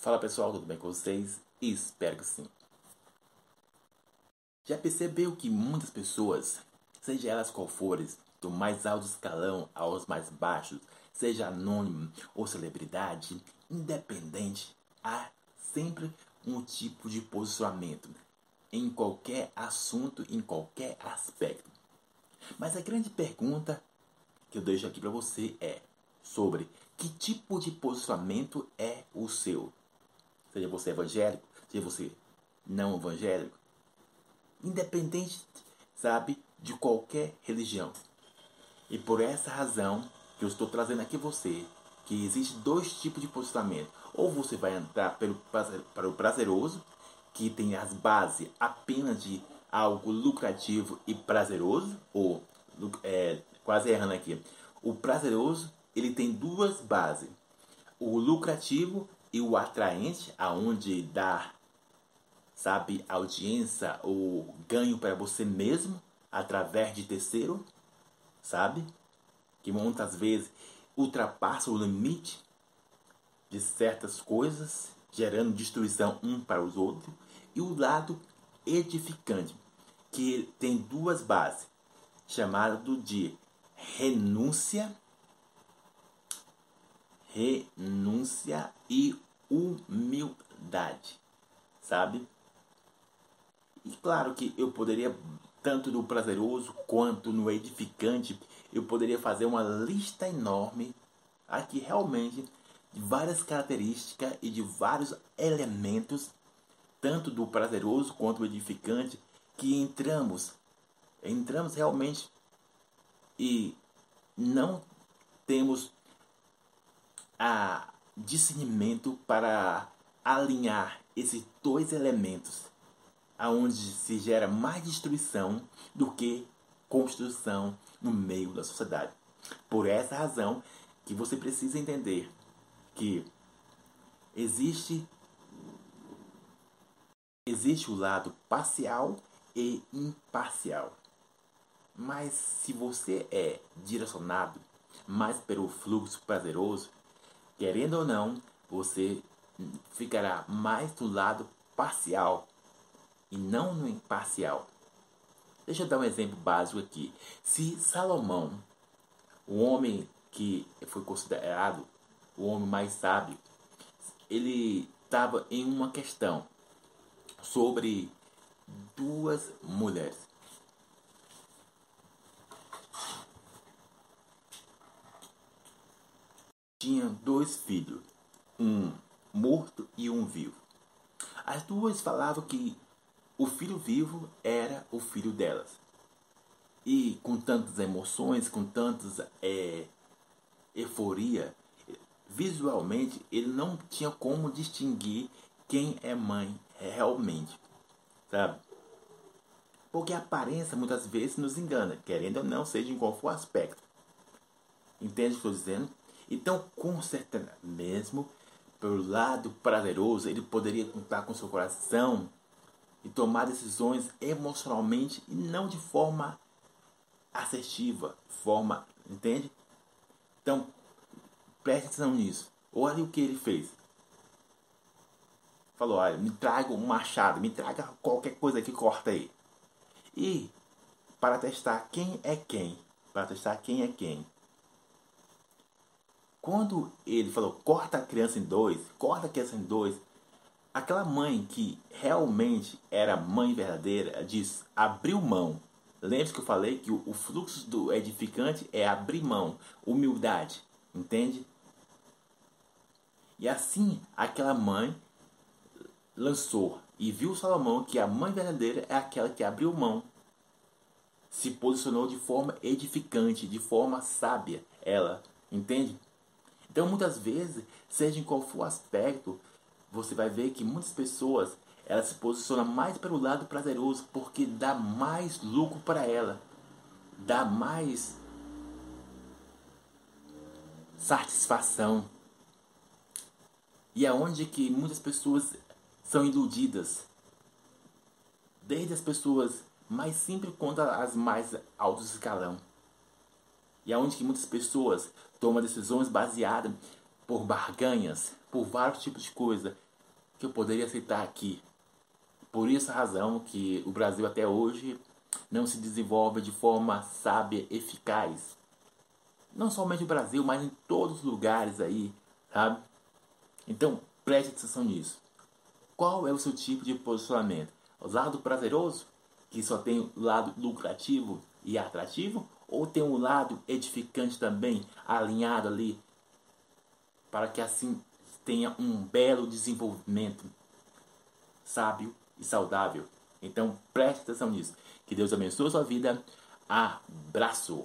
Fala pessoal, tudo bem com vocês? Espero que sim. Já percebeu que muitas pessoas, seja elas qual forem, do mais alto escalão aos mais baixos, seja anônimo ou celebridade, independente, há sempre um tipo de posicionamento em qualquer assunto, em qualquer aspecto. Mas a grande pergunta que eu deixo aqui para você é sobre que tipo de posicionamento é o seu. Seja você evangélico, seja você não evangélico, independente, sabe, de qualquer religião. E por essa razão que eu estou trazendo aqui você, que existe dois tipos de posicionamento. Ou você vai entrar pelo, para o prazeroso, que tem as bases apenas de algo lucrativo e prazeroso, ou é, quase errando aqui. O prazeroso ele tem duas bases: o lucrativo e o atraente, aonde dá, sabe, audiência ou ganho para você mesmo através de terceiro, sabe? Que muitas vezes ultrapassa o limite de certas coisas, gerando destruição um para os outros, e o lado edificante, que tem duas bases, chamado de renúncia, renúncia e humildade, sabe? E claro que eu poderia, tanto no prazeroso quanto no edificante, eu poderia fazer uma lista enorme aqui realmente de várias características e de vários elementos, tanto do prazeroso quanto do edificante, que entramos, entramos realmente e não temos a discernimento para alinhar esses dois elementos, aonde se gera mais destruição do que construção no meio da sociedade. Por essa razão que você precisa entender que existe existe o lado parcial e imparcial. Mas se você é direcionado mais pelo fluxo prazeroso, querendo ou não, você ficará mais do lado parcial e não no imparcial. Deixa eu dar um exemplo básico aqui. Se Salomão, o homem que foi considerado o homem mais sábio, ele estava em uma questão sobre duas mulheres. tinha dois filhos, um morto e um vivo. As duas falavam que o filho vivo era o filho delas. E com tantas emoções, com tantas é, euforia, visualmente ele não tinha como distinguir quem é mãe realmente, sabe? Porque a aparência muitas vezes nos engana, querendo ou não, seja em qual for o aspecto. Entende o que estou dizendo? Então, com certeza, mesmo pelo lado prazeroso, ele poderia contar com seu coração e tomar decisões emocionalmente e não de forma assertiva, forma, entende? Então, preste atenção nisso. Olha o que ele fez. Falou, olha, me traga um machado, me traga qualquer coisa que corta aí. E para testar quem é quem, para testar quem é quem, quando ele falou, corta a criança em dois, corta a criança em dois, aquela mãe que realmente era mãe verdadeira diz, abriu mão. Lembre-se que eu falei que o, fluxo do edificante é abrir mão, humildade, entende? E assim aquela mãe lançou e viu Salomão que a mãe verdadeira é aquela que abriu mão. Se posicionou de forma edificante, de forma sábia, ela, entende? Então, muitas vezes, seja em qual for o aspecto, você vai ver que muitas pessoas elas se posicionam mais pelo lado prazeroso porque dá mais lucro para ela, dá mais satisfação. E é onde que muitas pessoas são iludidas. Desde as pessoas mais simples quanto as mais altos escalão. E é onde que muitas pessoas tomam decisões baseadas por barganhas, por vários tipos de coisa, que eu poderia aceitar aqui. Por essa razão que o Brasil até hoje não se desenvolve de forma sábia, eficaz. Não somente o Brasil, mas em todos os lugares aí, sabe? Então, preste atenção nisso. Qual é o seu tipo de posicionamento? O lado prazeroso, que só tem o lado lucrativo e atrativo? Ou tem um lado edificante também, alinhado ali, para que assim tenha um belo desenvolvimento sábio e saudável? Então preste atenção nisso. Que Deus abençoe a sua vida. Abraço!